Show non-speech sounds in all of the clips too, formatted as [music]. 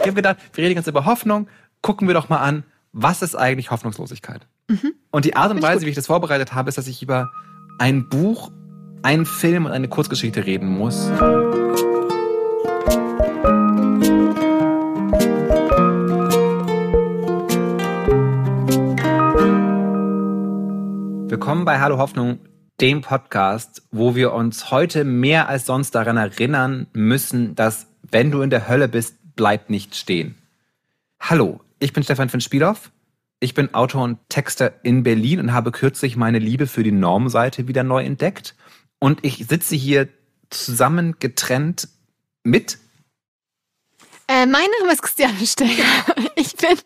Ich habe gedacht, wir reden jetzt über Hoffnung. Gucken wir doch mal an, was ist eigentlich Hoffnungslosigkeit? Mhm. Und die Art und Weise, wie ich das vorbereitet habe, ist, dass ich über ein Buch, einen Film und eine Kurzgeschichte reden muss. Willkommen bei Hallo Hoffnung, dem Podcast, wo wir uns heute mehr als sonst daran erinnern müssen, dass wenn du in der Hölle bist, bleib nicht stehen. Hallo, ich bin Stefan von Spielhoff. Ich bin Autor und Texter in Berlin und habe kürzlich meine Liebe für die Normseite wieder neu entdeckt. Und ich sitze hier zusammen getrennt mit. Äh, mein Name ist Christiane Steger. [laughs] Ich bin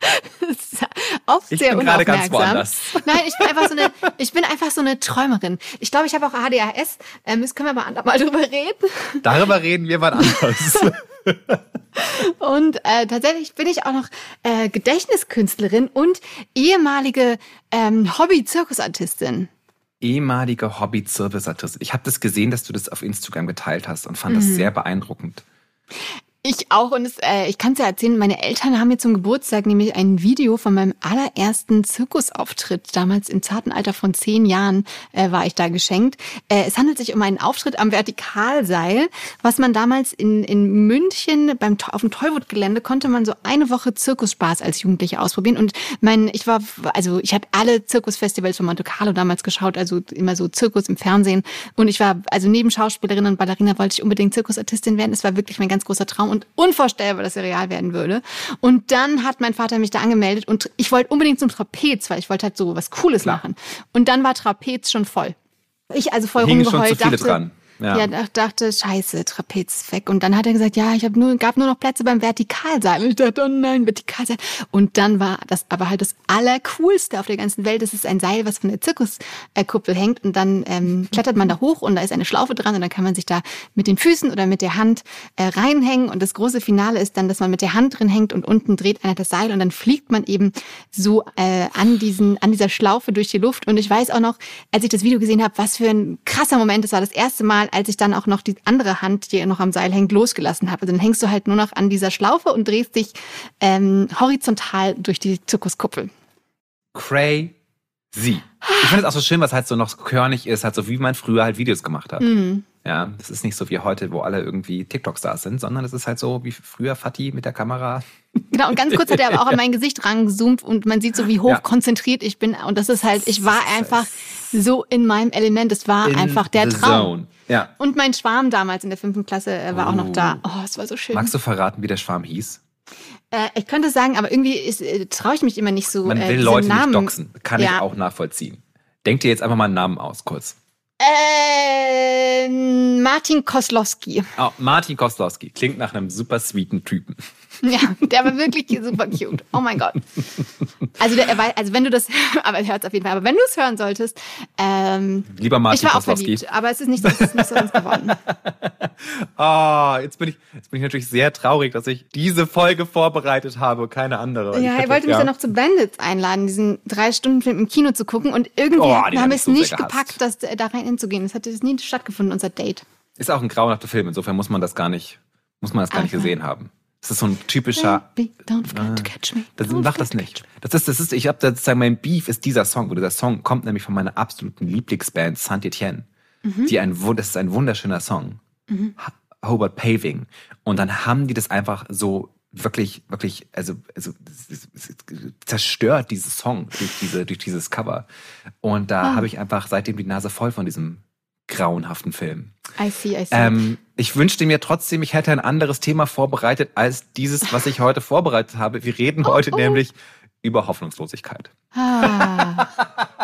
[laughs] oft ich sehr bin gerade ganz woanders. Nein, ich bin einfach so eine, ich bin einfach so eine Träumerin. Ich glaube, ich habe auch ADHS. Ähm, das können wir mal mal drüber reden. Darüber reden wir mal anders. [laughs] und äh, tatsächlich bin ich auch noch äh, Gedächtniskünstlerin und ehemalige ähm, Hobby-Zirkusartistin ehemalige Hobby-Zirkusartistin. Ich habe das gesehen, dass du das auf Instagram geteilt hast und fand mhm. das sehr beeindruckend. Ich auch und es, äh, ich kann es ja erzählen, meine Eltern haben mir zum Geburtstag nämlich ein Video von meinem allerersten Zirkusauftritt, damals im zarten Alter von zehn Jahren äh, war ich da geschenkt. Äh, es handelt sich um einen Auftritt am Vertikalseil, was man damals in, in München beim, auf dem Tollwood-Gelände konnte man so eine Woche Zirkusspaß als Jugendliche ausprobieren und mein, ich war, also ich habe alle Zirkusfestivals von Monte Carlo damals geschaut, also immer so Zirkus im Fernsehen und ich war, also neben Schauspielerin und Ballerina wollte ich unbedingt Zirkusartistin werden. Es war wirklich mein ganz großer Traum und unvorstellbar, dass er real werden würde. Und dann hat mein Vater mich da angemeldet und ich wollte unbedingt zum Trapez, weil ich wollte halt so was Cooles Klar. machen. Und dann war Trapez schon voll. Ich also voll Hing rumgeheult, schon zu viele dachte, dran. Ja. ja, dachte, scheiße, Trapez weg. Und dann hat er gesagt, ja, ich habe nur, gab nur noch Plätze beim Vertikalseil. Und ich dachte, oh nein, Vertikalseil. Und dann war das aber halt das Allercoolste auf der ganzen Welt. Das ist ein Seil, was von der Zirkuskuppel hängt. Und dann ähm, [laughs] klettert man da hoch und da ist eine Schlaufe dran und dann kann man sich da mit den Füßen oder mit der Hand äh, reinhängen. Und das große Finale ist dann, dass man mit der Hand drin hängt und unten dreht einer das Seil und dann fliegt man eben so äh, an diesen, an dieser Schlaufe durch die Luft. Und ich weiß auch noch, als ich das Video gesehen habe, was für ein krasser Moment. Das war das erste Mal, als ich dann auch noch die andere Hand, die noch am Seil hängt, losgelassen habe. Also dann hängst du halt nur noch an dieser Schlaufe und drehst dich ähm, horizontal durch die Zirkuskuppel. Crazy. Ich finde es auch so schön, was halt so noch körnig ist, halt so wie man früher halt Videos gemacht hat. Mhm. Ja, das ist nicht so wie heute, wo alle irgendwie TikTok-Stars sind, sondern es ist halt so wie früher Fatih mit der Kamera. Genau, und ganz kurz hat er [laughs] aber auch an mein Gesicht rangezoomt und man sieht so, wie hoch ja. konzentriert ich bin. Und das ist halt, ich war einfach so in meinem Element. Es war in einfach der Traum. Zone. Ja. Und mein Schwarm damals in der fünften Klasse äh, war oh. auch noch da. Oh, es war so schön. Magst du verraten, wie der Schwarm hieß? Äh, ich könnte sagen, aber irgendwie äh, traue ich mich immer nicht so. Man äh, will Leute Namen. nicht doxen. Kann ja. ich auch nachvollziehen. Denk dir jetzt einfach mal einen Namen aus, kurz. Äh, Martin Koslowski. Oh, Martin Koslowski. Klingt nach einem super sweeten Typen. [laughs] Ja, der war wirklich super cute. Oh mein Gott. Also, der, also wenn du das, [laughs] aber er hört es auf jeden Fall. Aber wenn du es hören solltest, ähm, lieber Martin ich war auch verliebt, aber es ist nicht, es ist nicht so ganz geworden. oh, [laughs] jetzt bin ich, jetzt bin ich natürlich sehr traurig, dass ich diese Folge vorbereitet habe, keine andere. Ja, er wollte mich ja. dann noch zu Bandits einladen, diesen drei Stunden Film im Kino zu gucken und irgendwie oh, haben wir es so nicht gepackt, das, da rein hinzugehen. Es hatte nie stattgefunden, unser Date. Ist auch ein grauenhafter Film, insofern muss man das gar nicht, muss man das gar nicht gesehen haben. Das ist so ein typischer. Baby, don't forget to catch me. Das, mach das nicht. Das ist, das ist, ich habe sozusagen mein Beef ist dieser Song. Oder dieser Song kommt nämlich von meiner absoluten Lieblingsband Saint Etienne. Mhm. Die ein, das ist ein wunderschöner Song. Mhm. Hobart Paving. Und dann haben die das einfach so wirklich, wirklich, also, also zerstört dieses Song durch diese, durch dieses Cover. Und da oh. habe ich einfach seitdem die Nase voll von diesem grauenhaften Film. I see, I see. Ähm, ich wünschte mir trotzdem, ich hätte ein anderes Thema vorbereitet als dieses, was ich heute vorbereitet habe. Wir reden oh, heute oh. nämlich über Hoffnungslosigkeit. Ah.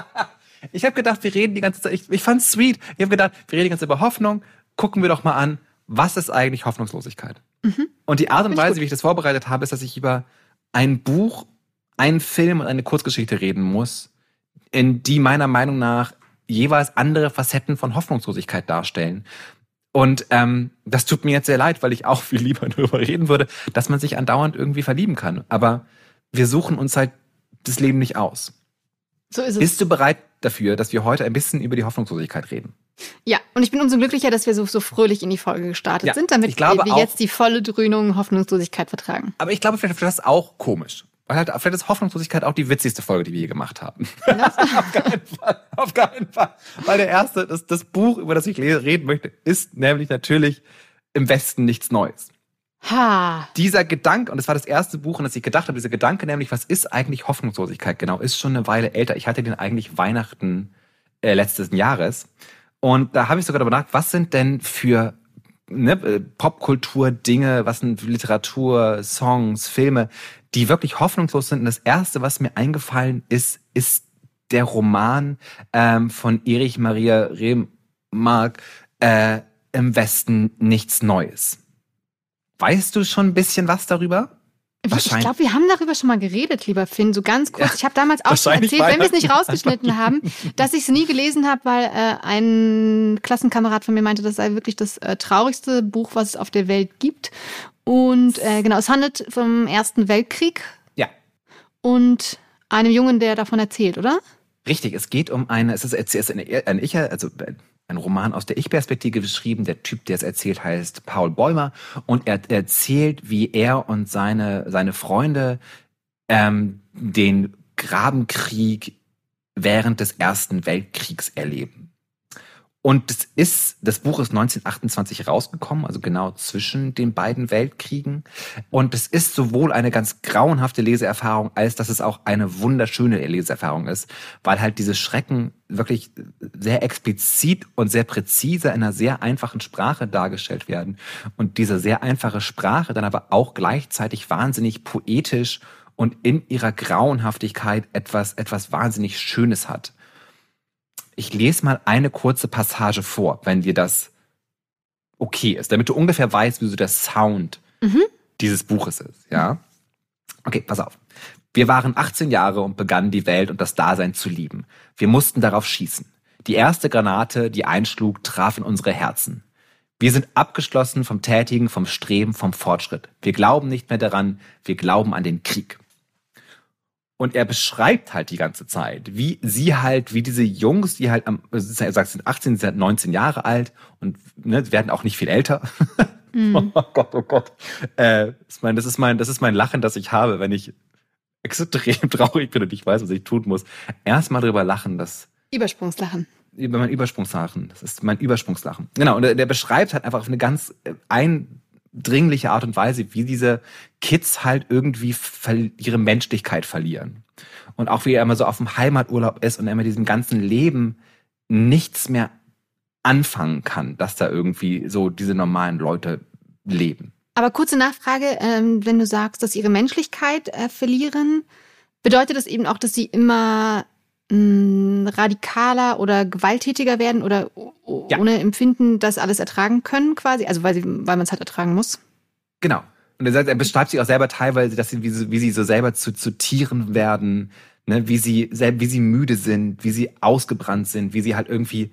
[laughs] ich habe gedacht, wir reden die ganze Zeit, ich, ich fand's sweet. Ich habe gedacht, wir reden die ganze Zeit über Hoffnung. Gucken wir doch mal an, was ist eigentlich Hoffnungslosigkeit? Mhm. Und die Art und Weise, wie ich das vorbereitet habe, ist, dass ich über ein Buch, einen Film und eine Kurzgeschichte reden muss, in die meiner Meinung nach jeweils andere Facetten von Hoffnungslosigkeit darstellen. Und ähm, das tut mir jetzt sehr leid, weil ich auch viel lieber [laughs] darüber reden würde, dass man sich andauernd irgendwie verlieben kann. Aber wir suchen uns halt das Leben nicht aus. So ist es. Bist du bereit dafür, dass wir heute ein bisschen über die Hoffnungslosigkeit reden? Ja, und ich bin umso glücklicher, dass wir so, so fröhlich in die Folge gestartet ja, sind, damit ich glaube wir auch, jetzt die volle Dröhnung Hoffnungslosigkeit vertragen. Aber ich glaube, vielleicht ist das auch komisch. Weil halt, vielleicht ist Hoffnungslosigkeit auch die witzigste Folge, die wir je gemacht haben. [laughs] [laughs] auf keinen Fall. Auf keinen Fall. Weil der erste, das, das Buch, über das ich reden möchte, ist nämlich natürlich im Westen nichts Neues. Ha. Dieser Gedanke, und das war das erste Buch, an das ich gedacht habe, dieser Gedanke nämlich, was ist eigentlich Hoffnungslosigkeit genau, ist schon eine Weile älter. Ich hatte den eigentlich Weihnachten äh, letztes Jahres. Und da habe ich sogar darüber nachgedacht, was sind denn für ne, äh, Popkultur Dinge, was sind Literatur, Songs, Filme, die wirklich hoffnungslos sind. Und das erste, was mir eingefallen ist, ist der Roman ähm, von Erich Maria Remarque, äh, Im Westen nichts Neues. Weißt du schon ein bisschen was darüber? Ich glaube, wir haben darüber schon mal geredet, lieber Finn, so ganz kurz. Ja, ich habe damals auch schon erzählt, wenn wir es nicht rausgeschnitten [laughs] haben, dass ich es nie gelesen habe, weil äh, ein Klassenkamerad von mir meinte, das sei wirklich das äh, traurigste Buch, was es auf der Welt gibt. Und äh, genau, es handelt vom Ersten Weltkrieg. Ja. Und einem Jungen, der davon erzählt, oder? Richtig, es geht um eine, es ist, es ist eine, eine Ich, also ein Roman aus der Ich-Perspektive geschrieben. Der Typ, der es erzählt, heißt Paul Bäumer und er erzählt, wie er und seine, seine Freunde ähm, den Grabenkrieg während des Ersten Weltkriegs erleben. Und das ist, das Buch ist 1928 rausgekommen, also genau zwischen den beiden Weltkriegen. Und es ist sowohl eine ganz grauenhafte Leseerfahrung, als dass es auch eine wunderschöne Leseerfahrung ist, weil halt diese Schrecken wirklich sehr explizit und sehr präzise in einer sehr einfachen Sprache dargestellt werden. Und diese sehr einfache Sprache dann aber auch gleichzeitig wahnsinnig poetisch und in ihrer Grauenhaftigkeit etwas, etwas wahnsinnig Schönes hat. Ich lese mal eine kurze Passage vor, wenn dir das okay ist, damit du ungefähr weißt, wie so der Sound mhm. dieses Buches ist, ja? Okay, pass auf. Wir waren 18 Jahre und begannen die Welt und das Dasein zu lieben. Wir mussten darauf schießen. Die erste Granate, die einschlug, traf in unsere Herzen. Wir sind abgeschlossen vom Tätigen, vom Streben, vom Fortschritt. Wir glauben nicht mehr daran, wir glauben an den Krieg. Und er beschreibt halt die ganze Zeit, wie sie halt, wie diese Jungs, die halt am, er sagt, sind 18, sind 19 Jahre alt und ne, werden auch nicht viel älter. Mm. [laughs] oh Gott, oh Gott. Äh, ich meine, das ist mein, das ist mein Lachen, das ich habe, wenn ich extrem [laughs] traurig bin und ich weiß, was ich tun muss. Erstmal drüber lachen, dass. Übersprungslachen. Über mein Übersprungslachen. Das ist mein Übersprungslachen. Genau. Und der, der beschreibt halt einfach auf eine ganz äh, ein, dringliche Art und Weise, wie diese Kids halt irgendwie ihre Menschlichkeit verlieren. Und auch wie er immer so auf dem Heimaturlaub ist und er immer diesem ganzen Leben nichts mehr anfangen kann, dass da irgendwie so diese normalen Leute leben. Aber kurze Nachfrage, ähm, wenn du sagst, dass ihre Menschlichkeit äh, verlieren, bedeutet das eben auch, dass sie immer mh, radikaler oder gewalttätiger werden oder ja. ohne Empfinden das alles ertragen können quasi? Also weil, sie, weil man es halt ertragen muss? Genau. Und er, sagt, er beschreibt sich auch selber teilweise, dass sie, wie, sie, wie sie so selber zu, zu Tieren werden, ne, wie sie, wie sie müde sind, wie sie ausgebrannt sind, wie sie halt irgendwie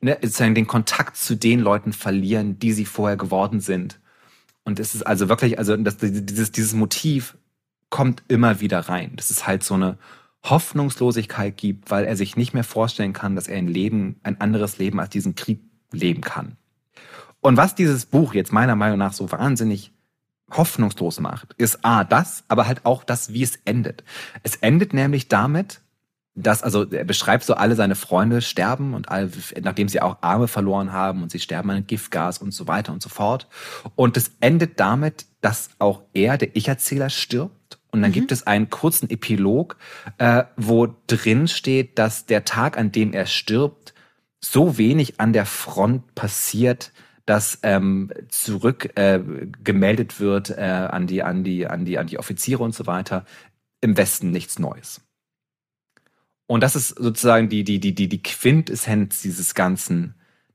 ne, sozusagen den Kontakt zu den Leuten verlieren, die sie vorher geworden sind. Und es ist also wirklich, also das, dieses, dieses Motiv kommt immer wieder rein. Das ist halt so eine Hoffnungslosigkeit gibt, weil er sich nicht mehr vorstellen kann, dass er ein Leben, ein anderes Leben als diesen Krieg leben kann. Und was dieses Buch jetzt meiner Meinung nach so wahnsinnig hoffnungslos macht, ist A, das, aber halt auch das, wie es endet. Es endet nämlich damit, dass, also er beschreibt so, alle seine Freunde sterben und all, nachdem sie auch Arme verloren haben und sie sterben an Giftgas und so weiter und so fort. Und es endet damit, dass auch er, der Ich-Erzähler, stirbt und dann mhm. gibt es einen kurzen Epilog, äh, wo drin steht, dass der Tag, an dem er stirbt, so wenig an der Front passiert, dass ähm, zurück äh, gemeldet wird äh, an die an die an die an die Offiziere und so weiter. Im Westen nichts Neues. Und das ist sozusagen die die die die die Quintessenz dieses ganzen,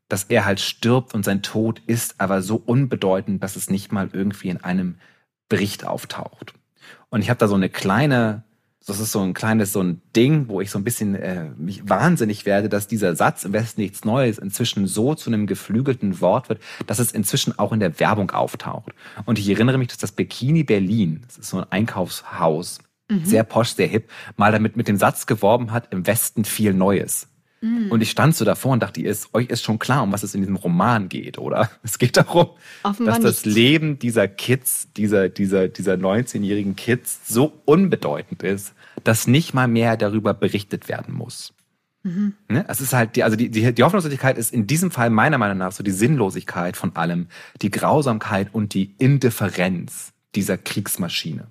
dass er halt stirbt und sein Tod ist aber so unbedeutend, dass es nicht mal irgendwie in einem Bericht auftaucht. Und ich habe da so eine kleine, das ist so ein kleines so ein Ding, wo ich so ein bisschen äh, mich wahnsinnig werde, dass dieser Satz im Westen nichts Neues inzwischen so zu einem geflügelten Wort wird, dass es inzwischen auch in der Werbung auftaucht. Und ich erinnere mich, dass das Bikini Berlin, das ist so ein Einkaufshaus, mhm. sehr posch, sehr hip, mal damit mit dem Satz geworben hat, im Westen viel Neues. Mm. Und ich stand so davor und dachte, ihr ist, euch ist schon klar, um was es in diesem Roman geht, oder? [laughs] Es geht darum, Offenbar dass das nicht. Leben dieser Kids, dieser, dieser, dieser 19-jährigen Kids so unbedeutend ist, dass nicht mal mehr darüber berichtet werden muss. Mhm. Ne? Es ist halt, die, also die, die, die Hoffnungslosigkeit ist in diesem Fall meiner Meinung nach so die Sinnlosigkeit von allem, die Grausamkeit und die Indifferenz dieser Kriegsmaschine.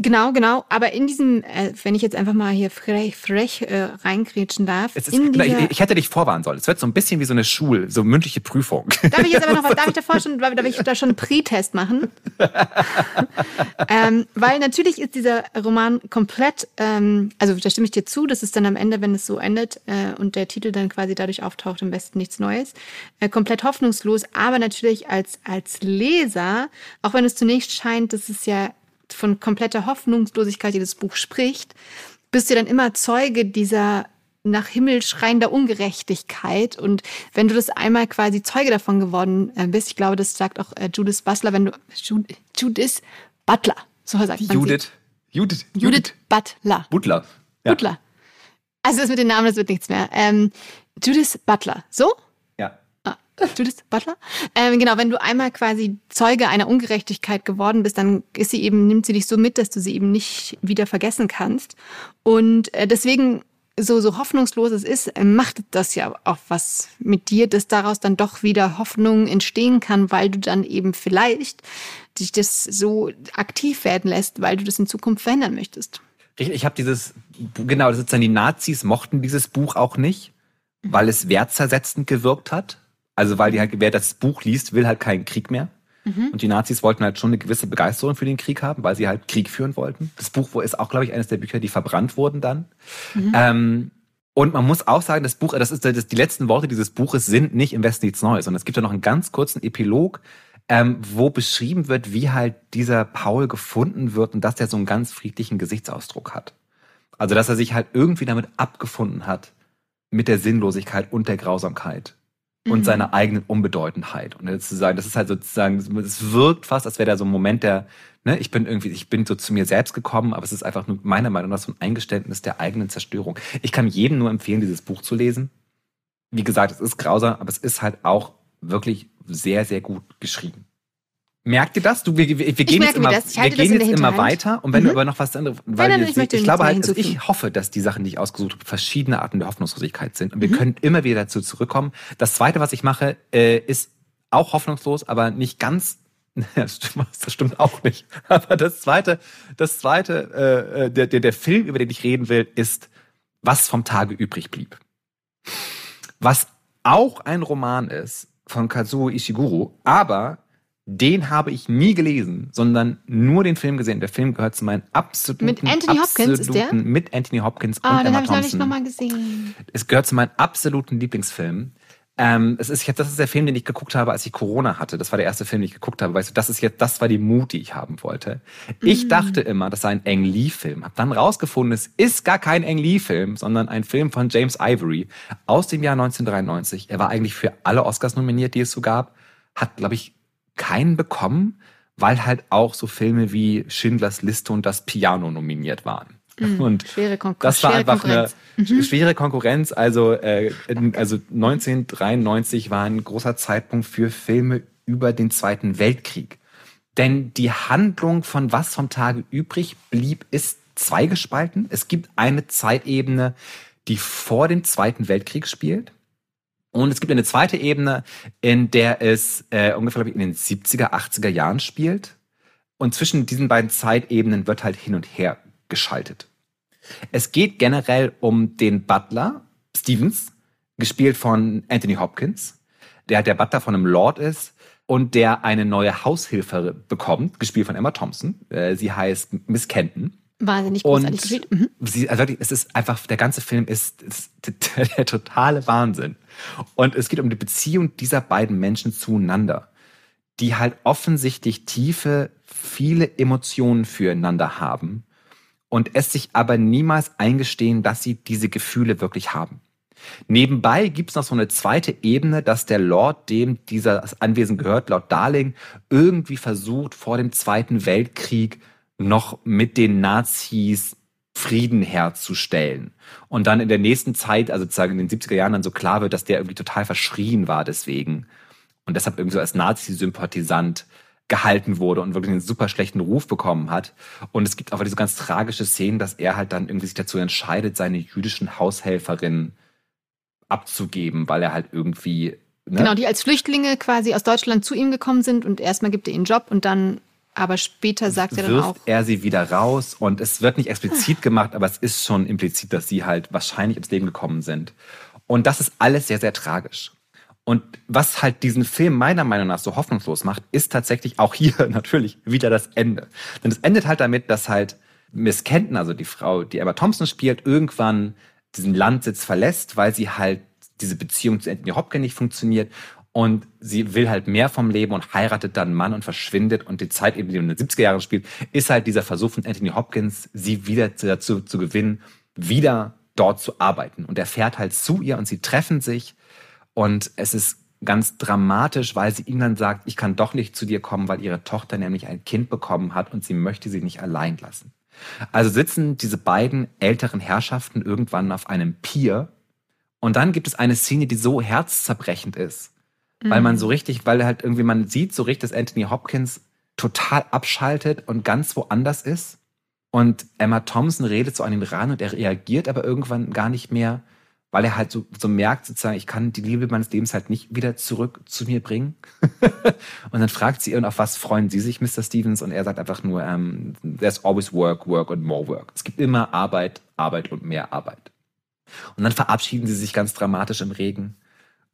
Genau, genau. Aber in diesem, äh, wenn ich jetzt einfach mal hier frech, frech äh, reingrätschen darf. Ist, genau, ich, ich, hätte dich vorwarnen sollen. Es wird so ein bisschen wie so eine Schul, so mündliche Prüfung. Darf ich jetzt aber noch, darf ich [laughs] davor schon, darf ich da schon einen Pre-Test machen? [laughs] ähm, weil natürlich ist dieser Roman komplett, ähm, also da stimme ich dir zu, das ist dann am Ende, wenn es so endet äh, und der Titel dann quasi dadurch auftaucht, im Westen nichts Neues, äh, komplett hoffnungslos. Aber natürlich als, als Leser, auch wenn es zunächst scheint, dass es ja von kompletter Hoffnungslosigkeit dieses Buch spricht, bist du dann immer Zeuge dieser nach Himmel schreiender Ungerechtigkeit. Und wenn du das einmal quasi Zeuge davon geworden äh, bist, ich glaube, das sagt auch äh, Judith Butler, wenn du Judith Butler, so sagt man Judith. Sie. Judith. Judith Butler. Butler. Ja. Butler. Also das mit den Namen, das wird nichts mehr. Ähm, Judith Butler. So? Judith Butler. Ähm, genau, wenn du einmal quasi Zeuge einer Ungerechtigkeit geworden bist, dann ist sie eben, nimmt sie dich so mit, dass du sie eben nicht wieder vergessen kannst. Und äh, deswegen, so, so hoffnungslos es ist, äh, macht das ja auch was mit dir, dass daraus dann doch wieder Hoffnung entstehen kann, weil du dann eben vielleicht dich das so aktiv werden lässt, weil du das in Zukunft verändern möchtest. Ich habe dieses, genau, dann die Nazis mochten dieses Buch auch nicht, weil es wertzersetzend gewirkt hat also weil die halt, wer das Buch liest, will halt keinen Krieg mehr. Mhm. Und die Nazis wollten halt schon eine gewisse Begeisterung für den Krieg haben, weil sie halt Krieg führen wollten. Das Buch ist auch, glaube ich, eines der Bücher, die verbrannt wurden dann. Mhm. Ähm, und man muss auch sagen, das Buch, das ist das, die letzten Worte dieses Buches sind nicht im Westen nichts Neues, sondern es gibt ja noch einen ganz kurzen Epilog, ähm, wo beschrieben wird, wie halt dieser Paul gefunden wird und dass der so einen ganz friedlichen Gesichtsausdruck hat. Also dass er sich halt irgendwie damit abgefunden hat mit der Sinnlosigkeit und der Grausamkeit und mhm. seiner eigenen Unbedeutendheit. Und jetzt zu sagen, das ist halt sozusagen, es wirkt fast, als wäre da so ein Moment der, ne, ich bin irgendwie, ich bin so zu mir selbst gekommen, aber es ist einfach nur meiner Meinung nach so ein Eingeständnis der eigenen Zerstörung. Ich kann jedem nur empfehlen, dieses Buch zu lesen. Wie gesagt, es ist grausam, aber es ist halt auch wirklich sehr, sehr gut geschrieben. Merkt ihr das? Du, wir, wir, wir gehen jetzt immer, wir gehen jetzt immer weiter. Und wenn mhm. du aber noch was anderes, weil nein, nein, ich, ich glaube halt, also ich hoffe, dass die Sachen, die ich ausgesucht habe, verschiedene Arten der Hoffnungslosigkeit sind. Und wir mhm. können immer wieder dazu zurückkommen. Das zweite, was ich mache, äh, ist auch hoffnungslos, aber nicht ganz [laughs] das stimmt, das stimmt auch nicht. [laughs] Aber das zweite, das zweite, äh, äh, der, der, der Film, über den ich reden will, ist Was vom Tage übrig blieb. Was auch ein Roman ist von Kazuo Ishiguro, aber den habe ich nie gelesen, sondern nur den Film gesehen. Der Film gehört zu meinen absoluten Mit Anthony Hopkins ist der? Mit Anthony Hopkins ah, und den Emma Thompson. ich noch mal gesehen. Es gehört zu meinen absoluten Lieblingsfilmen. Ähm, es ist jetzt, das ist der Film, den ich geguckt habe, als ich Corona hatte. Das war der erste Film, den ich geguckt habe. Weißt du, das ist jetzt, das war die Mut, die ich haben wollte. Ich mm. dachte immer, das sei ein Ang Lee-Film. Hab dann rausgefunden, es ist gar kein Ang Lee-Film, sondern ein Film von James Ivory aus dem Jahr 1993. Er war eigentlich für alle Oscars nominiert, die es so gab. Hat, glaube ich, keinen bekommen, weil halt auch so Filme wie Schindlers Liste und das Piano nominiert waren. Mhm, [laughs] und schwere Konkurrenz. Das war einfach eine mhm. schwere Konkurrenz. Also, äh, also 1993 war ein großer Zeitpunkt für Filme über den Zweiten Weltkrieg. Denn die Handlung von Was vom Tage übrig blieb, ist zweigespalten. Es gibt eine Zeitebene, die vor dem Zweiten Weltkrieg spielt. Und es gibt eine zweite Ebene, in der es äh, ungefähr ich, in den 70er, 80er Jahren spielt. Und zwischen diesen beiden Zeitebenen wird halt hin und her geschaltet. Es geht generell um den Butler, Stevens, gespielt von Anthony Hopkins, der der Butler von einem Lord ist und der eine neue Haushilfe bekommt, gespielt von Emma Thompson. Äh, sie heißt Miss Kenton. Wahnsinnig großartig gespielt. Mhm. Sie, also es ist einfach, der ganze Film ist, ist [laughs] der, der totale Wahnsinn. Und es geht um die Beziehung dieser beiden Menschen zueinander, die halt offensichtlich tiefe, viele Emotionen füreinander haben und es sich aber niemals eingestehen, dass sie diese Gefühle wirklich haben. Nebenbei gibt's noch so eine zweite Ebene, dass der Lord, dem dieser Anwesen gehört, Lord Darling, irgendwie versucht, vor dem Zweiten Weltkrieg noch mit den Nazis Frieden herzustellen. Und dann in der nächsten Zeit, also sozusagen in den 70er Jahren dann so klar wird, dass der irgendwie total verschrien war deswegen. Und deshalb irgendwie so als Nazi-Sympathisant gehalten wurde und wirklich einen super schlechten Ruf bekommen hat. Und es gibt aber diese ganz tragische Szene, dass er halt dann irgendwie sich dazu entscheidet, seine jüdischen Haushelferinnen abzugeben, weil er halt irgendwie. Ne? Genau, die als Flüchtlinge quasi aus Deutschland zu ihm gekommen sind und erstmal gibt er ihnen Job und dann aber später sagt er dann auch. er sie wieder raus und es wird nicht explizit gemacht, aber es ist schon implizit, dass sie halt wahrscheinlich ins Leben gekommen sind. Und das ist alles sehr, sehr tragisch. Und was halt diesen Film meiner Meinung nach so hoffnungslos macht, ist tatsächlich auch hier [laughs] natürlich wieder das Ende. Denn es endet halt damit, dass halt Miss Kenton, also die Frau, die Emma Thompson spielt, irgendwann diesen Landsitz verlässt, weil sie halt diese Beziehung zu Anthony Hopkins nicht funktioniert und sie will halt mehr vom Leben und heiratet dann einen Mann und verschwindet und die Zeit eben, die in den 70er Jahren spielt, ist halt dieser Versuch von Anthony Hopkins, sie wieder dazu zu gewinnen, wieder dort zu arbeiten. Und er fährt halt zu ihr und sie treffen sich und es ist ganz dramatisch, weil sie ihm dann sagt, ich kann doch nicht zu dir kommen, weil ihre Tochter nämlich ein Kind bekommen hat und sie möchte sie nicht allein lassen. Also sitzen diese beiden älteren Herrschaften irgendwann auf einem Pier und dann gibt es eine Szene, die so herzzerbrechend ist, mhm. weil man so richtig, weil halt irgendwie man sieht so richtig, dass Anthony Hopkins total abschaltet und ganz woanders ist. Und Emma Thompson redet so an ihn ran und er reagiert aber irgendwann gar nicht mehr, weil er halt so, so merkt, sozusagen, ich kann die Liebe meines Lebens halt nicht wieder zurück zu mir bringen. [laughs] und dann fragt sie ihn, auf was freuen Sie sich, Mr. Stevens? Und er sagt einfach nur, um, ähm, there's always work, work and more work. Es gibt immer Arbeit, Arbeit und mehr Arbeit. Und dann verabschieden sie sich ganz dramatisch im Regen.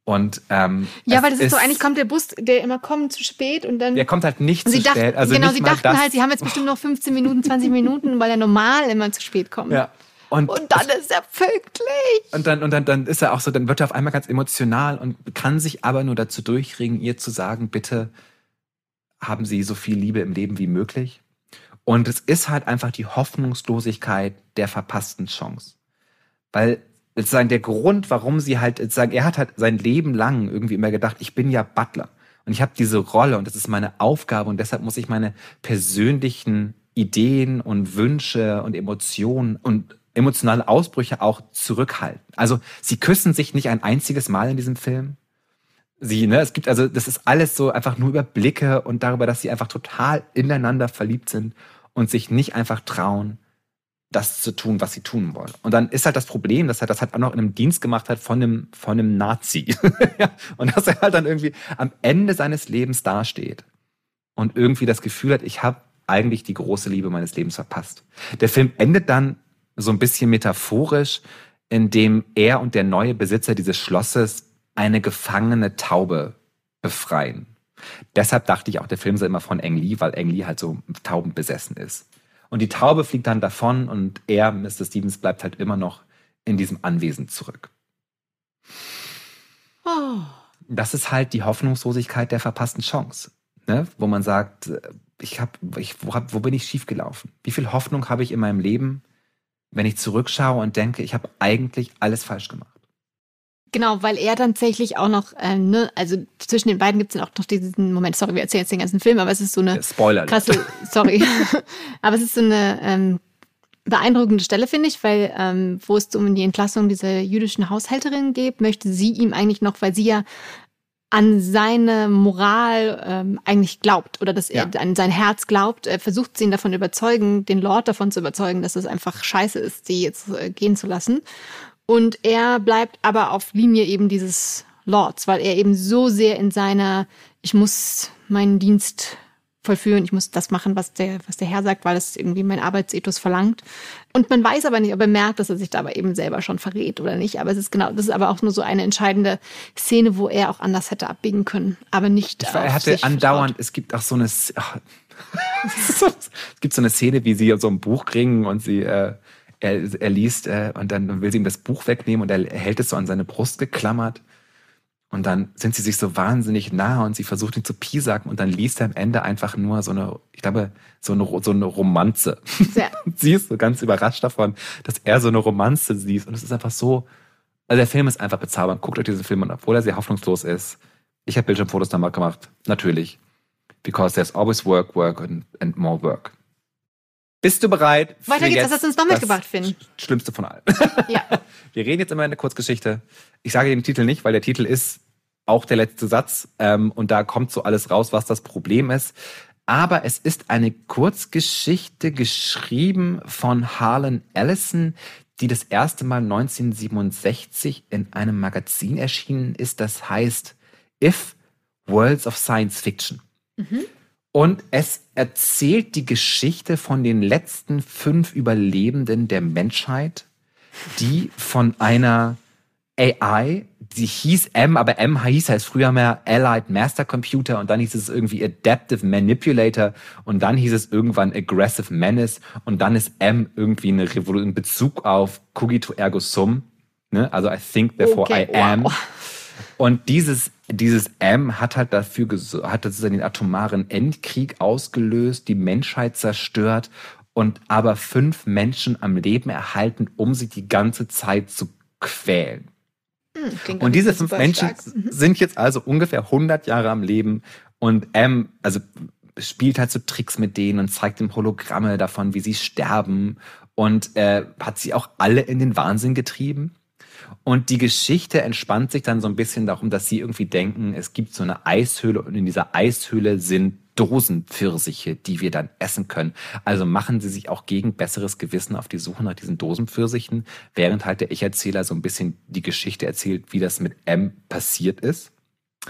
Und ähm, ja, weil das ist, so, eigentlich kommt der Bus, der immer kommt zu spät und dann. Der kommt halt nicht zu dachten, spät. Also genau, sie dachten das. halt, sie haben jetzt bestimmt noch 15 Minuten, 20 Minuten, weil er normal immer zu spät kommt. Ja. Und, und dann ist er pünktlich. Und dann, und dann, dann ist er auch so, dann wird er auf einmal ganz emotional und kann sich aber nur dazu durchringen, ihr zu sagen, bitte haben Sie so viel Liebe im Leben wie möglich. Und es ist halt einfach die Hoffnungslosigkeit der verpassten Chance. Weil sozusagen der Grund, warum sie halt sozusagen, er hat halt sein Leben lang irgendwie immer gedacht, ich bin ja Butler und ich habe diese Rolle und das ist meine Aufgabe und deshalb muss ich meine persönlichen Ideen und Wünsche und Emotionen und emotionale Ausbrüche auch zurückhalten. Also sie küssen sich nicht ein einziges Mal in diesem Film. Sie, ne, es gibt also, das ist alles so einfach nur über Blicke und darüber, dass sie einfach total ineinander verliebt sind und sich nicht einfach trauen, das zu tun, was sie tun wollen. Und dann ist halt das Problem, dass er das halt auch noch in einem Dienst gemacht hat von einem, von einem Nazi. [laughs] und dass er halt dann irgendwie am Ende seines Lebens dasteht und irgendwie das Gefühl hat, ich habe eigentlich die große Liebe meines Lebens verpasst. Der Film endet dann so ein bisschen metaphorisch, indem er und der neue Besitzer dieses Schlosses eine gefangene Taube befreien. Deshalb dachte ich auch, der Film sei immer von Eng Lee, weil Eng Lee halt so taubenbesessen ist. Und die Taube fliegt dann davon und er, Mr. Stevens, bleibt halt immer noch in diesem Anwesen zurück. Oh. Das ist halt die Hoffnungslosigkeit der verpassten Chance, ne? wo man sagt, ich hab, ich, wo, hab, wo bin ich schiefgelaufen? Wie viel Hoffnung habe ich in meinem Leben, wenn ich zurückschaue und denke, ich habe eigentlich alles falsch gemacht? Genau, weil er tatsächlich auch noch, äh, ne, also zwischen den beiden gibt es dann auch noch diesen Moment, sorry, wir erzählen jetzt den ganzen Film, aber es ist so eine Spoiler. krasse, sorry, [laughs] aber es ist so eine ähm, beeindruckende Stelle, finde ich, weil ähm, wo es um die Entlassung dieser jüdischen Haushälterin geht, möchte sie ihm eigentlich noch, weil sie ja an seine Moral ähm, eigentlich glaubt oder dass er an sein Herz glaubt, äh, versucht sie ihn davon überzeugen, den Lord davon zu überzeugen, dass es einfach scheiße ist, sie jetzt äh, gehen zu lassen. Und er bleibt aber auf Linie eben dieses Lords, weil er eben so sehr in seiner, ich muss meinen Dienst vollführen, ich muss das machen, was der, was der Herr sagt, weil es irgendwie mein Arbeitsethos verlangt. Und man weiß aber nicht, ob er merkt, dass er sich dabei eben selber schon verrät oder nicht. Aber es ist genau, das ist aber auch nur so eine entscheidende Szene, wo er auch anders hätte abbiegen können, aber nicht. Ich, er hatte andauernd, vertraut. es gibt auch so eine, ach, [laughs] es gibt so eine Szene, wie sie so ein Buch kriegen und sie äh, er, er liest äh, und dann will sie ihm das Buch wegnehmen und er hält es so an seine Brust geklammert. Und dann sind sie sich so wahnsinnig nah und sie versucht ihn zu piesacken und dann liest er am Ende einfach nur so eine, ich glaube, so eine, so eine Romanze. Ja. [laughs] sie ist so ganz überrascht davon, dass er so eine Romanze liest. Und es ist einfach so, also der Film ist einfach bezaubernd. Guckt euch diesen Film an, obwohl er sehr hoffnungslos ist. Ich habe Bildschirmfotos damals gemacht. Natürlich. Because there's always work, work and, and more work. Bist du bereit? Weiter geht's. Was hast du uns noch mitgebracht, Finn? Schlimmste von allen. [laughs] Ja. [laughs] Wir reden jetzt immer in der Kurzgeschichte. Ich sage den Titel nicht, weil der Titel ist auch der letzte Satz. Ähm, und da kommt so alles raus, was das Problem ist. Aber es ist eine Kurzgeschichte geschrieben von Harlan Ellison, die das erste Mal 1967 in einem Magazin erschienen ist. Das heißt If Worlds of Science Fiction. Mhm. Und es erzählt die Geschichte von den letzten fünf Überlebenden der Menschheit, die von einer AI, die hieß M, aber M hieß heißt früher mehr Allied Master Computer und dann hieß es irgendwie Adaptive Manipulator und dann hieß es irgendwann Aggressive Menace und dann ist M irgendwie eine Revolution in Bezug auf Cogito ergo sum, ne? also I think therefore okay, I am. Wow. Und dieses, dieses M hat halt dafür hat sozusagen den atomaren Endkrieg ausgelöst, die Menschheit zerstört und aber fünf Menschen am Leben erhalten, um sie die ganze Zeit zu quälen. Hm, und diese fünf Menschen mhm. sind jetzt also ungefähr 100 Jahre am Leben und M, also spielt halt so Tricks mit denen und zeigt ihm Hologramme davon, wie sie sterben und äh, hat sie auch alle in den Wahnsinn getrieben. Und die Geschichte entspannt sich dann so ein bisschen darum, dass sie irgendwie denken, es gibt so eine Eishöhle und in dieser Eishöhle sind Dosenpfirsiche, die wir dann essen können. Also machen sie sich auch gegen besseres Gewissen auf die Suche nach diesen Dosenpfirsichen, während halt der Ich-Erzähler so ein bisschen die Geschichte erzählt, wie das mit M passiert ist.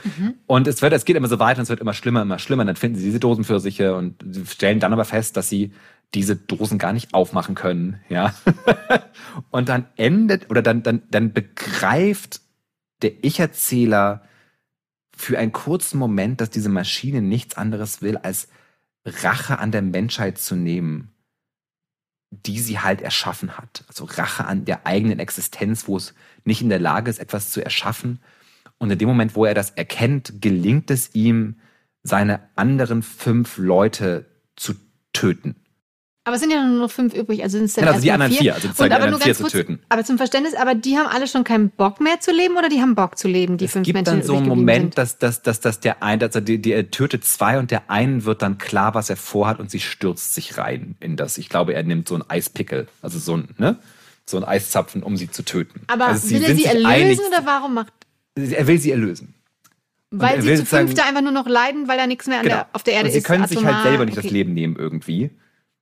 Mhm. Und es wird, es geht immer so weiter und es wird immer schlimmer, immer schlimmer. Und dann finden sie diese Dosenpfirsiche und stellen dann aber fest, dass sie diese Dosen gar nicht aufmachen können, ja. [laughs] und dann endet oder dann, dann, dann begreift der Ich-Erzähler für einen kurzen Moment, dass diese Maschine nichts anderes will, als Rache an der Menschheit zu nehmen, die sie halt erschaffen hat. Also Rache an der eigenen Existenz, wo es nicht in der Lage ist, etwas zu erschaffen. Und in dem Moment, wo er das erkennt, gelingt es ihm, seine anderen fünf Leute zu töten. Aber es sind ja nur noch fünf übrig, also sind es dann genau, also die anderen vier, vier also und die anderen vier zu töten. Aber zum Verständnis, aber die haben alle schon keinen Bock mehr zu leben oder die haben Bock zu leben, die es fünf Menschen? Es gibt dann so einen Moment, dass, dass, dass, dass der eine, also die, die, er tötet zwei und der einen wird dann klar, was er vorhat und sie stürzt sich rein in das. Ich glaube, er nimmt so einen Eispickel, also so ein, ne? So ein Eiszapfen, um sie zu töten. Aber also will er sie erlösen einig, oder warum macht? Er will sie erlösen. Weil sie zu fünfte einfach nur noch leiden, weil da nichts mehr genau. der, auf der Erde und sie ist. Sie können sich halt selber nicht okay. das Leben nehmen irgendwie.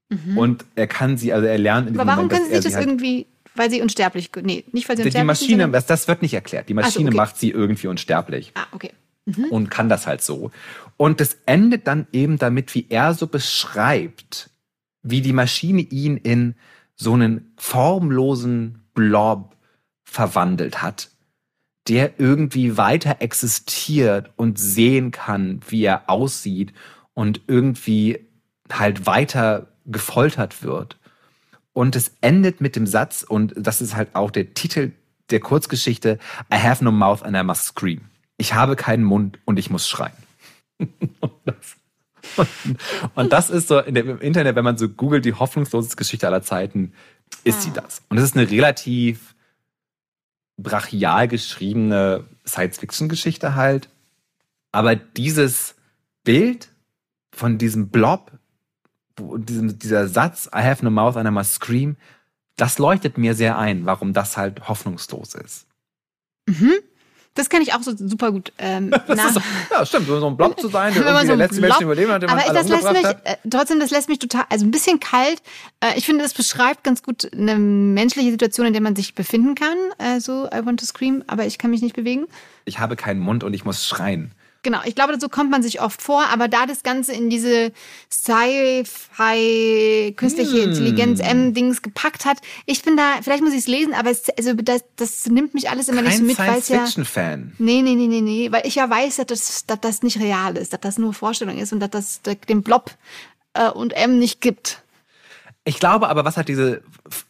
Mhm. Und er kann sie, also er lernt in Aber warum Moment, können sie sich das halt irgendwie, weil sie unsterblich, nee, nicht weil sie unsterblich Die Maschine, sind, das, das wird nicht erklärt. Die Maschine so, okay. macht sie irgendwie unsterblich. Ah, okay. Mhm. Und kann das halt so. Und es endet dann eben damit, wie er so beschreibt, wie die Maschine ihn in so einen formlosen Blob verwandelt hat, der irgendwie weiter existiert und sehen kann, wie er aussieht und irgendwie halt weiter gefoltert wird. Und es endet mit dem Satz, und das ist halt auch der Titel der Kurzgeschichte, I have no mouth and I must scream. Ich habe keinen Mund und ich muss schreien. und, das, [laughs] und, das, ist so in der, im Internet, wenn man so googelt, die hoffnungsloseste Geschichte aller Zeiten, ist ah. sie das. Und es ist eine relativ brachial geschriebene Science-Fiction-Geschichte halt. Aber dieses Bild von diesem Blob dieser Satz, I have no mouth and I must scream, das leuchtet mir sehr ein, warum das halt hoffnungslos ist. Mhm. Das kann ich auch so super gut ähm, [laughs] nach. So, ja, stimmt, so ein Blob zu sein, der [laughs] so der letzte Blob, Mensch überleben hat, den man aber das lässt mich, äh, trotzdem, das lässt mich total, also ein bisschen kalt. Äh, ich finde, das beschreibt ganz gut eine menschliche Situation, in der man sich befinden kann. Äh, so, I want to scream, aber ich kann mich nicht bewegen. Ich habe keinen Mund und ich muss schreien. Genau, ich glaube, so kommt man sich oft vor, aber da das Ganze in diese Sci-Fi, künstliche hm. Intelligenz M-Dings gepackt hat, ich bin da, vielleicht muss ich es lesen, aber es, also das, das nimmt mich alles immer Kein nicht so mit, weil es ja. Fan. Nee, nee, nee, nee, nee, weil ich ja weiß, dass das, dass das nicht real ist, dass das nur Vorstellung ist und dass das den Blob äh, und M nicht gibt. Ich glaube aber, was halt diese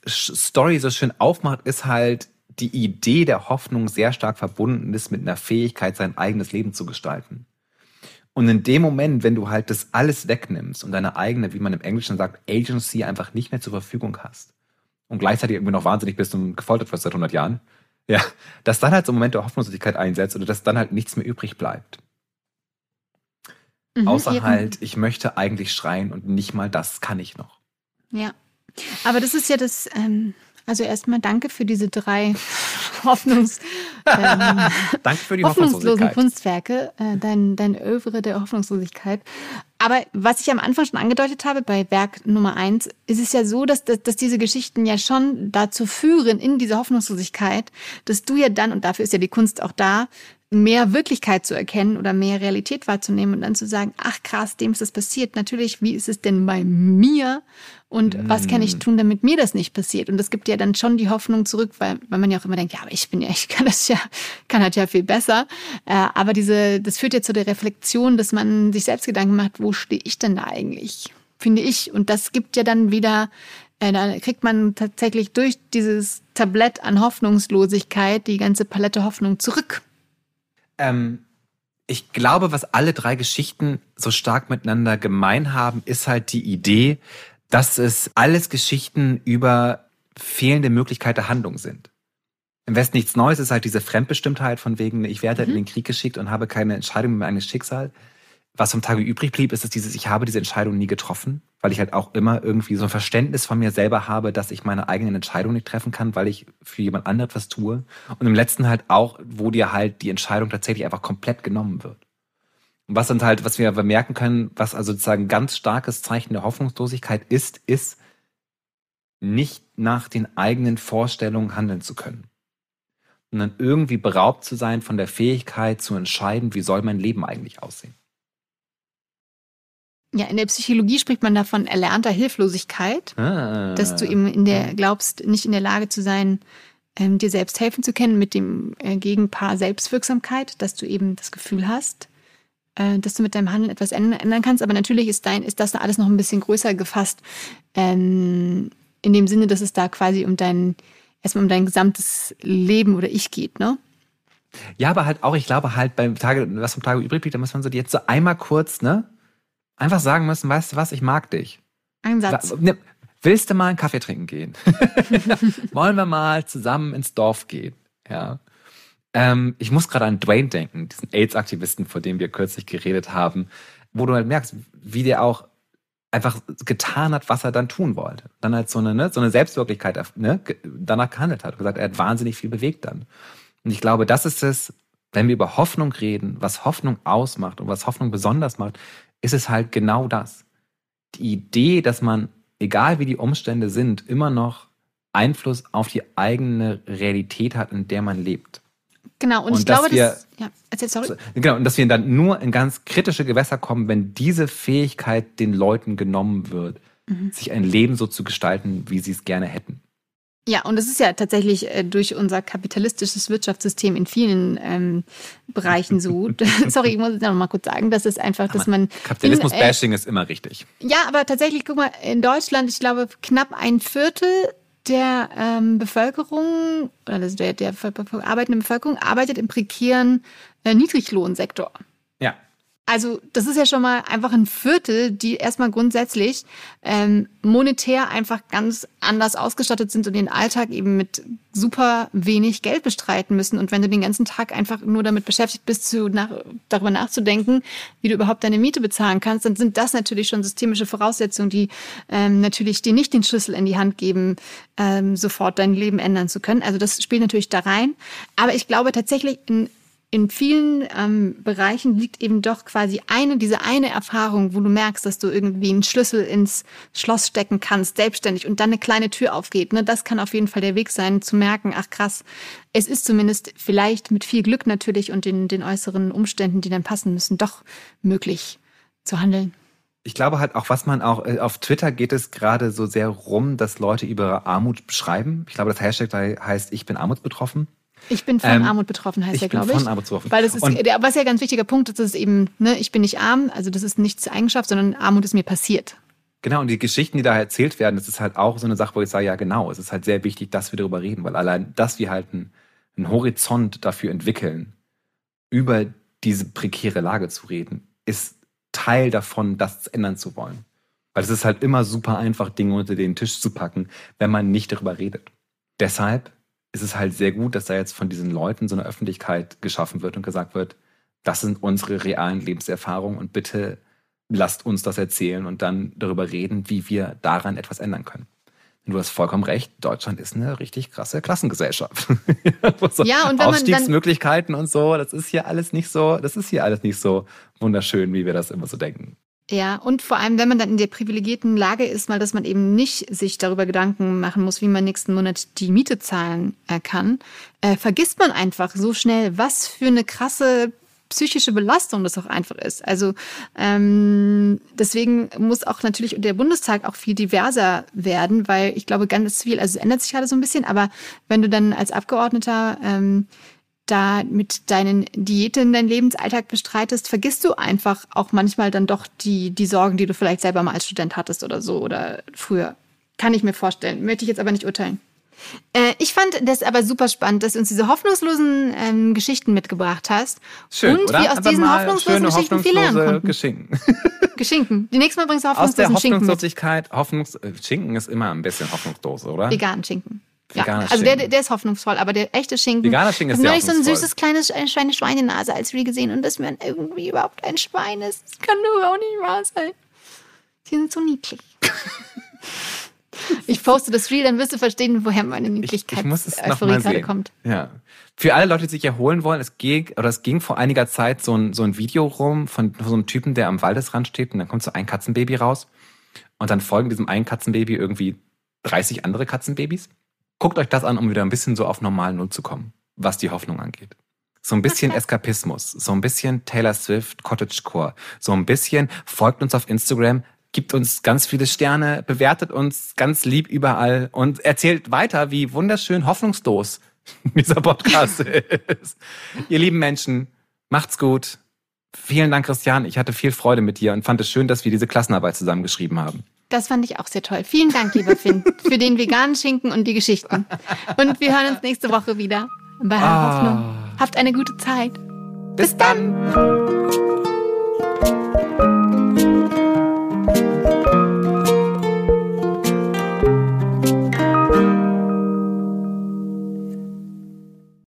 Story so schön aufmacht, ist halt, die Idee der Hoffnung sehr stark verbunden ist mit einer Fähigkeit, sein eigenes Leben zu gestalten. Und in dem Moment, wenn du halt das alles wegnimmst und deine eigene, wie man im Englischen sagt, Agency einfach nicht mehr zur Verfügung hast und gleichzeitig irgendwie noch wahnsinnig bist und gefoltert wirst seit 100 Jahren, ja, dass dann halt so ein Moment der Hoffnungslosigkeit einsetzt oder dass dann halt nichts mehr übrig bleibt. Mhm, Außer eben. halt, ich möchte eigentlich schreien und nicht mal das kann ich noch. Ja. Aber das ist ja das, ähm, also erstmal danke für diese drei [laughs] Hoffnungs, ähm, [laughs] für die hoffnungslosen Kunstwerke, äh, dein, dein Övre der Hoffnungslosigkeit. Aber was ich am Anfang schon angedeutet habe, bei Werk Nummer eins, ist es ja so, dass, dass, dass diese Geschichten ja schon dazu führen, in dieser Hoffnungslosigkeit, dass du ja dann, und dafür ist ja die Kunst auch da, mehr Wirklichkeit zu erkennen oder mehr Realität wahrzunehmen und dann zu sagen, ach krass, dem ist das passiert. Natürlich, wie ist es denn bei mir? Und mm. was kann ich tun, damit mir das nicht passiert? Und das gibt ja dann schon die Hoffnung zurück, weil, weil man ja auch immer denkt, ja, aber ich bin ja, [laughs] ich kann das ja, kann das ja viel besser. Äh, aber diese, das führt ja zu der Reflexion, dass man sich selbst Gedanken macht, wo stehe ich denn da eigentlich? Finde ich. Und das gibt ja dann wieder äh, da kriegt man tatsächlich durch dieses Tablett an Hoffnungslosigkeit die ganze Palette Hoffnung zurück. Ähm, ich glaube, was alle drei Geschichten so stark miteinander gemein haben, ist halt die Idee, dass es alles Geschichten über fehlende Möglichkeit der Handlung sind. Im Westen nichts Neues ist halt diese Fremdbestimmtheit von wegen, ich werde mhm. in den Krieg geschickt und habe keine Entscheidung mit meinem eigenes Schicksal was vom Tage übrig blieb, ist es dieses, ich habe diese Entscheidung nie getroffen, weil ich halt auch immer irgendwie so ein Verständnis von mir selber habe, dass ich meine eigenen Entscheidungen nicht treffen kann, weil ich für jemand anderen etwas tue. Und im letzten halt auch, wo dir halt die Entscheidung tatsächlich einfach komplett genommen wird. Und was dann halt, was wir bemerken können, was also sozusagen ganz starkes Zeichen der Hoffnungslosigkeit ist, ist, nicht nach den eigenen Vorstellungen handeln zu können. Und dann irgendwie beraubt zu sein von der Fähigkeit zu entscheiden, wie soll mein Leben eigentlich aussehen. Ja, in der Psychologie spricht man davon erlernter Hilflosigkeit, ah. dass du eben in der glaubst, nicht in der Lage zu sein, ähm, dir selbst helfen zu können mit dem äh, Gegenpaar Selbstwirksamkeit, dass du eben das Gefühl hast, äh, dass du mit deinem Handeln etwas ändern kannst. Aber natürlich ist dein, ist das alles noch ein bisschen größer gefasst, ähm, in dem Sinne, dass es da quasi um dein, erstmal um dein gesamtes Leben oder Ich geht, ne? Ja, aber halt auch, ich glaube halt beim Tage, was vom Tage übrig blieb, da muss man so jetzt so einmal kurz, ne? Einfach sagen müssen, weißt du was, ich mag dich. Ein Satz. Willst du mal einen Kaffee trinken gehen? [laughs] Wollen wir mal zusammen ins Dorf gehen? Ja. Ähm, ich muss gerade an Dwayne denken, diesen AIDS-Aktivisten, vor dem wir kürzlich geredet haben, wo du halt merkst, wie der auch einfach getan hat, was er dann tun wollte. Dann halt so eine, ne, so eine Selbstwirklichkeit ne, danach gehandelt hat. Gesagt, er hat wahnsinnig viel bewegt dann. Und ich glaube, das ist es, wenn wir über Hoffnung reden, was Hoffnung ausmacht und was Hoffnung besonders macht, ist es halt genau das. Die Idee, dass man, egal wie die Umstände sind, immer noch Einfluss auf die eigene Realität hat, in der man lebt. Genau, und, und ich glaube, wir, dass, ja, erzähl, sorry. Genau, und dass wir dann nur in ganz kritische Gewässer kommen, wenn diese Fähigkeit den Leuten genommen wird, mhm. sich ein Leben so zu gestalten, wie sie es gerne hätten. Ja, und es ist ja tatsächlich äh, durch unser kapitalistisches Wirtschaftssystem in vielen ähm, Bereichen so. [laughs] [laughs] Sorry, ich muss es noch mal kurz sagen, dass es einfach, dass man. Kapitalismus-Bashing äh, ist immer richtig. Ja, aber tatsächlich, guck mal, in Deutschland, ich glaube, knapp ein Viertel der ähm, Bevölkerung, also der, der arbeitenden Bevölkerung, arbeitet im prekären äh, Niedriglohnsektor. Also das ist ja schon mal einfach ein Viertel, die erstmal grundsätzlich ähm, monetär einfach ganz anders ausgestattet sind und den Alltag eben mit super wenig Geld bestreiten müssen. Und wenn du den ganzen Tag einfach nur damit beschäftigt bist, zu nach, darüber nachzudenken, wie du überhaupt deine Miete bezahlen kannst, dann sind das natürlich schon systemische Voraussetzungen, die ähm, natürlich dir nicht den Schlüssel in die Hand geben, ähm, sofort dein Leben ändern zu können. Also das spielt natürlich da rein. Aber ich glaube tatsächlich, in in vielen ähm, Bereichen liegt eben doch quasi eine, diese eine Erfahrung, wo du merkst, dass du irgendwie einen Schlüssel ins Schloss stecken kannst, selbstständig und dann eine kleine Tür aufgeht. Ne? Das kann auf jeden Fall der Weg sein, zu merken, ach krass, es ist zumindest vielleicht mit viel Glück natürlich und den, den äußeren Umständen, die dann passen müssen, doch möglich zu handeln. Ich glaube halt auch, was man auch, äh, auf Twitter geht es gerade so sehr rum, dass Leute über Armut beschreiben. Ich glaube, das Hashtag heißt, ich bin armutsbetroffen. Ich bin von ähm, Armut betroffen, heißt ja, glaube ich. Von Armut betroffen. Weil das ist, und, der, was ja ganz wichtiger Punkt ist, ist eben, ne, ich bin nicht arm, also das ist nichts Eigenschaft, sondern Armut ist mir passiert. Genau, und die Geschichten, die da erzählt werden, das ist halt auch so eine Sache, wo ich sage, ja genau, es ist halt sehr wichtig, dass wir darüber reden, weil allein, dass wir halt einen, einen Horizont dafür entwickeln, über diese prekäre Lage zu reden, ist Teil davon, das ändern zu wollen. Weil es ist halt immer super einfach, Dinge unter den Tisch zu packen, wenn man nicht darüber redet. Deshalb ist es halt sehr gut, dass da jetzt von diesen Leuten so eine Öffentlichkeit geschaffen wird und gesagt wird, das sind unsere realen Lebenserfahrungen und bitte lasst uns das erzählen und dann darüber reden, wie wir daran etwas ändern können. Du hast vollkommen recht, Deutschland ist eine richtig krasse Klassengesellschaft. [laughs] so ja, und wenn Aufstiegsmöglichkeiten und so, das ist hier alles nicht so, das ist hier alles nicht so wunderschön, wie wir das immer so denken. Ja, und vor allem, wenn man dann in der privilegierten Lage ist, mal, dass man eben nicht sich darüber Gedanken machen muss, wie man nächsten Monat die Miete zahlen äh, kann, äh, vergisst man einfach so schnell, was für eine krasse psychische Belastung das auch einfach ist. Also ähm, deswegen muss auch natürlich der Bundestag auch viel diverser werden, weil ich glaube ganz viel, also es ändert sich gerade so ein bisschen, aber wenn du dann als Abgeordneter ähm, da mit deinen Diäten deinen Lebensalltag bestreitest, vergisst du einfach auch manchmal dann doch die, die Sorgen, die du vielleicht selber mal als Student hattest oder so oder früher. Kann ich mir vorstellen. Möchte ich jetzt aber nicht urteilen. Äh, ich fand das aber super spannend, dass du uns diese hoffnungslosen ähm, Geschichten mitgebracht hast. Schön, und oder? wir aus aber diesen hoffnungslosen Geschichten viel lernen konnten. Geschenken. [laughs] Geschenken. Die nächste Mal bringst du hoffnungslosen Schinken Aus der Hoffnungslosigkeit, Hoffnungs äh, Schinken ist immer ein bisschen hoffnungslos, oder? Veganen Schinken. Ja, also der, der ist hoffnungsvoll, aber der echte Schinken. Veganer Schinken ist sehr so ein süßes kleines Schweine Schweinenase als wir gesehen und dass man irgendwie überhaupt ein Schwein ist. Das kann doch auch nicht wahr sein. Die sind so niedlich. [laughs] Ich poste das Reel, dann wirst du verstehen, woher meine Niedlichkeit ich, ich gerade kommt. Ja. Für alle Leute, die sich erholen wollen, es ging, oder es ging vor einiger Zeit so ein, so ein Video rum von, von so einem Typen, der am Waldesrand steht und dann kommt so ein Katzenbaby raus und dann folgen diesem einen Katzenbaby irgendwie 30 andere Katzenbabys. Guckt euch das an, um wieder ein bisschen so auf normal Null zu kommen, was die Hoffnung angeht. So ein bisschen Eskapismus, so ein bisschen Taylor Swift, Cottagecore, so ein bisschen folgt uns auf Instagram, gibt uns ganz viele Sterne, bewertet uns ganz lieb überall und erzählt weiter, wie wunderschön hoffnungslos [laughs] dieser Podcast [laughs] ist. Ihr lieben Menschen, macht's gut. Vielen Dank, Christian. Ich hatte viel Freude mit dir und fand es schön, dass wir diese Klassenarbeit zusammengeschrieben haben. Das fand ich auch sehr toll. Vielen Dank, lieber Finn, [laughs] für den veganen Schinken und die Geschichten. Und wir hören uns nächste Woche wieder bei ah. Hoffnung. Habt eine gute Zeit. Bis, Bis dann. dann.